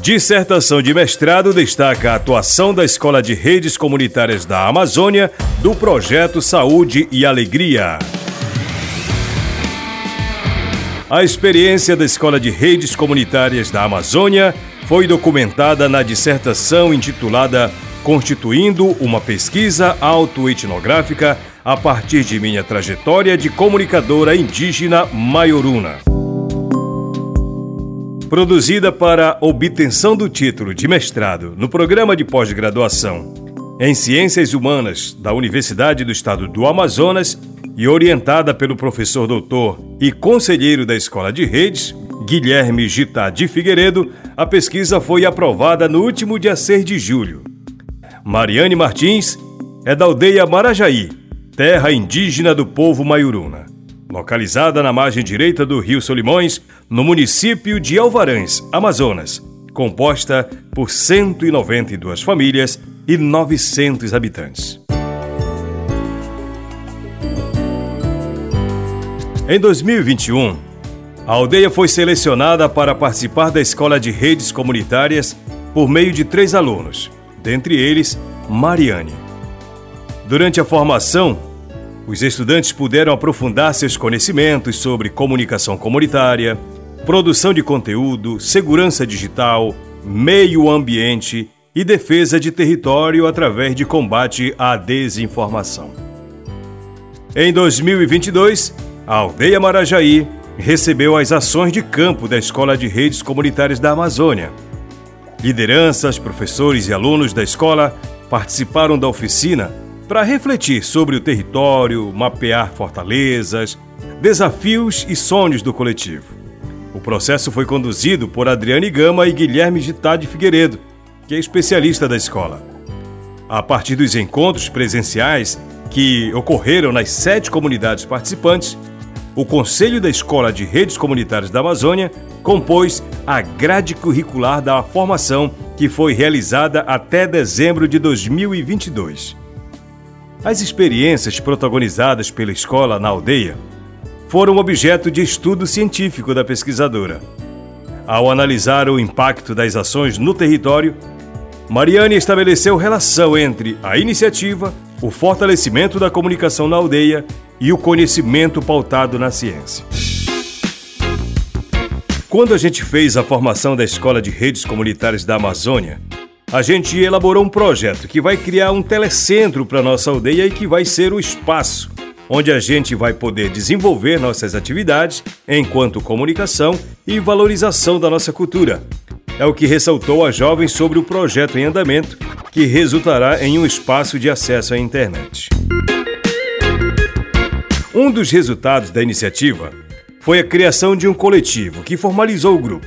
Dissertação de mestrado destaca a atuação da Escola de Redes Comunitárias da Amazônia do projeto Saúde e Alegria. A experiência da Escola de Redes Comunitárias da Amazônia foi documentada na dissertação intitulada Constituindo uma pesquisa autoetnográfica a partir de minha trajetória de comunicadora indígena maioruna produzida para obtenção do título de mestrado no programa de pós-graduação em Ciências Humanas da Universidade do Estado do Amazonas e orientada pelo professor doutor e conselheiro da Escola de Redes, Guilherme Gitá de Figueiredo, a pesquisa foi aprovada no último dia 6 de julho. Mariane Martins é da aldeia Marajaí, terra indígena do povo Maiuruna localizada na margem direita do Rio Solimões, no município de Alvarães, Amazonas, composta por 192 famílias e 900 habitantes. Em 2021, a aldeia foi selecionada para participar da Escola de Redes Comunitárias por meio de três alunos, dentre eles Mariane. Durante a formação, os estudantes puderam aprofundar seus conhecimentos sobre comunicação comunitária, produção de conteúdo, segurança digital, meio ambiente e defesa de território através de combate à desinformação. Em 2022, a Aldeia Marajaí recebeu as ações de campo da Escola de Redes Comunitárias da Amazônia. Lideranças, professores e alunos da escola participaram da oficina para refletir sobre o território, mapear fortalezas, desafios e sonhos do coletivo. O processo foi conduzido por Adriane Gama e Guilherme Gitá de Figueiredo, que é especialista da escola. A partir dos encontros presenciais que ocorreram nas sete comunidades participantes, o Conselho da Escola de Redes Comunitárias da Amazônia compôs a grade curricular da formação que foi realizada até dezembro de 2022. As experiências protagonizadas pela escola na aldeia foram objeto de estudo científico da pesquisadora. Ao analisar o impacto das ações no território, Mariane estabeleceu relação entre a iniciativa, o fortalecimento da comunicação na aldeia e o conhecimento pautado na ciência. Quando a gente fez a formação da Escola de Redes Comunitárias da Amazônia, a gente elaborou um projeto que vai criar um telecentro para nossa aldeia e que vai ser o espaço onde a gente vai poder desenvolver nossas atividades enquanto comunicação e valorização da nossa cultura. É o que ressaltou a jovem sobre o projeto em andamento, que resultará em um espaço de acesso à internet. Um dos resultados da iniciativa foi a criação de um coletivo que formalizou o grupo.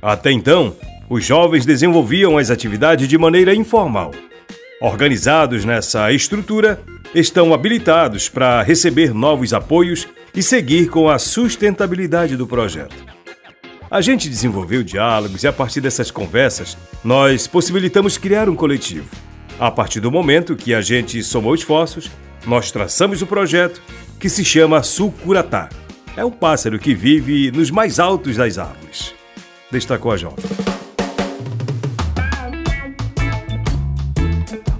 Até então, os jovens desenvolviam as atividades de maneira informal. Organizados nessa estrutura, estão habilitados para receber novos apoios e seguir com a sustentabilidade do projeto. A gente desenvolveu diálogos e, a partir dessas conversas, nós possibilitamos criar um coletivo. A partir do momento que a gente somou esforços, nós traçamos o projeto que se chama Sucuratá. É um pássaro que vive nos mais altos das árvores. Destacou a jovem.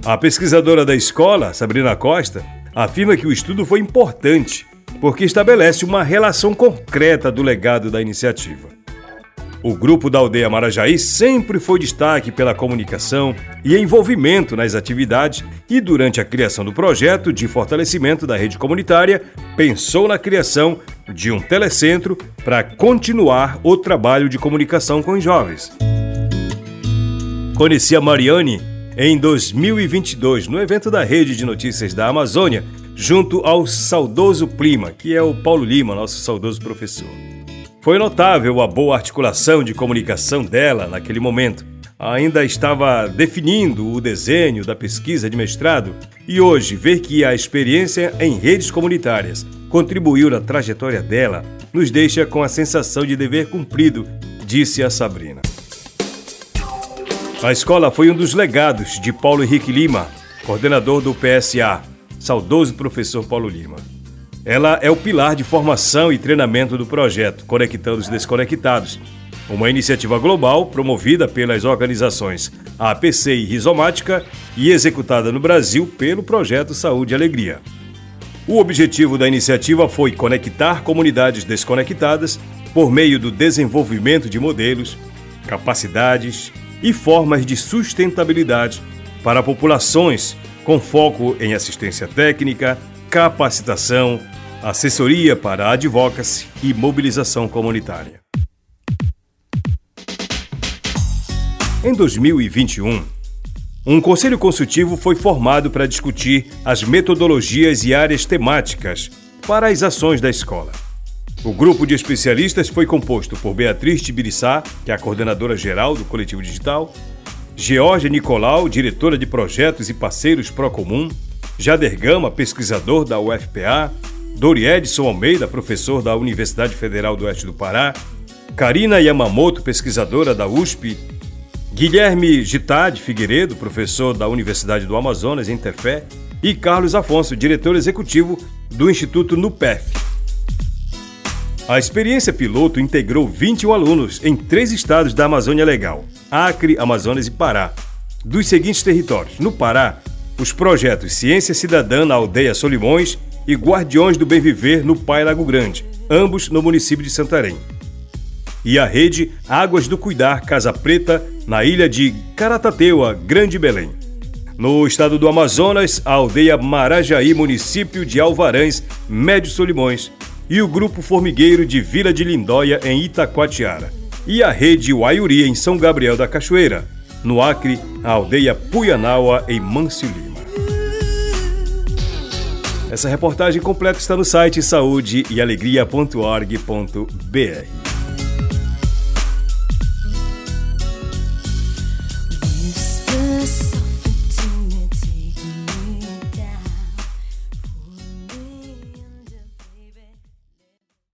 A pesquisadora da escola, Sabrina Costa, afirma que o estudo foi importante porque estabelece uma relação concreta do legado da iniciativa. O grupo da aldeia Marajaí sempre foi destaque pela comunicação e envolvimento nas atividades e, durante a criação do projeto de fortalecimento da rede comunitária, pensou na criação de um telecentro para continuar o trabalho de comunicação com os jovens. Conheci a Mariane em 2022 no evento da Rede de Notícias da Amazônia, junto ao saudoso Prima, que é o Paulo Lima, nosso saudoso professor. Foi notável a boa articulação de comunicação dela naquele momento. Ainda estava definindo o desenho da pesquisa de mestrado e hoje ver que a experiência em redes comunitárias contribuiu na trajetória dela nos deixa com a sensação de dever cumprido, disse a Sabrina. A escola foi um dos legados de Paulo Henrique Lima, coordenador do PSA, saudoso professor Paulo Lima. Ela é o pilar de formação e treinamento do projeto Conectando os Desconectados, uma iniciativa global promovida pelas organizações APC e Rizomática e executada no Brasil pelo projeto Saúde e Alegria. O objetivo da iniciativa foi conectar comunidades desconectadas por meio do desenvolvimento de modelos, capacidades e formas de sustentabilidade para populações com foco em assistência técnica, capacitação, assessoria para advocacy e mobilização comunitária. Em 2021, um conselho consultivo foi formado para discutir as metodologias e áreas temáticas para as ações da escola. O grupo de especialistas foi composto por Beatriz Tibiriçá, que é a coordenadora geral do Coletivo Digital, Georgia Nicolau, diretora de projetos e parceiros Procomum, Jader Gama, pesquisador da UFPA, Dori Edson Almeida, professor da Universidade Federal do Oeste do Pará, Karina Yamamoto, pesquisadora da USP Guilherme Gitade Figueiredo, professor da Universidade do Amazonas, em Tefé, e Carlos Afonso, diretor executivo do Instituto NUPEF. A experiência piloto integrou 21 alunos em três estados da Amazônia Legal: Acre, Amazonas e Pará. Dos seguintes territórios: no Pará, os projetos Ciência Cidadã na Aldeia Solimões e Guardiões do Bem Viver no Pai Lago Grande, ambos no município de Santarém e a rede Águas do Cuidar Casa Preta, na ilha de Caratateua, Grande Belém. No estado do Amazonas, a aldeia Marajaí, município de Alvarães, Médio Solimões, e o Grupo Formigueiro de Vila de Lindóia, em Itacoatiara. E a rede Uaiuri, em São Gabriel da Cachoeira. No Acre, a aldeia Puianaua, em Mâncio Lima. Essa reportagem completa está no site saúde e alegria.org.br.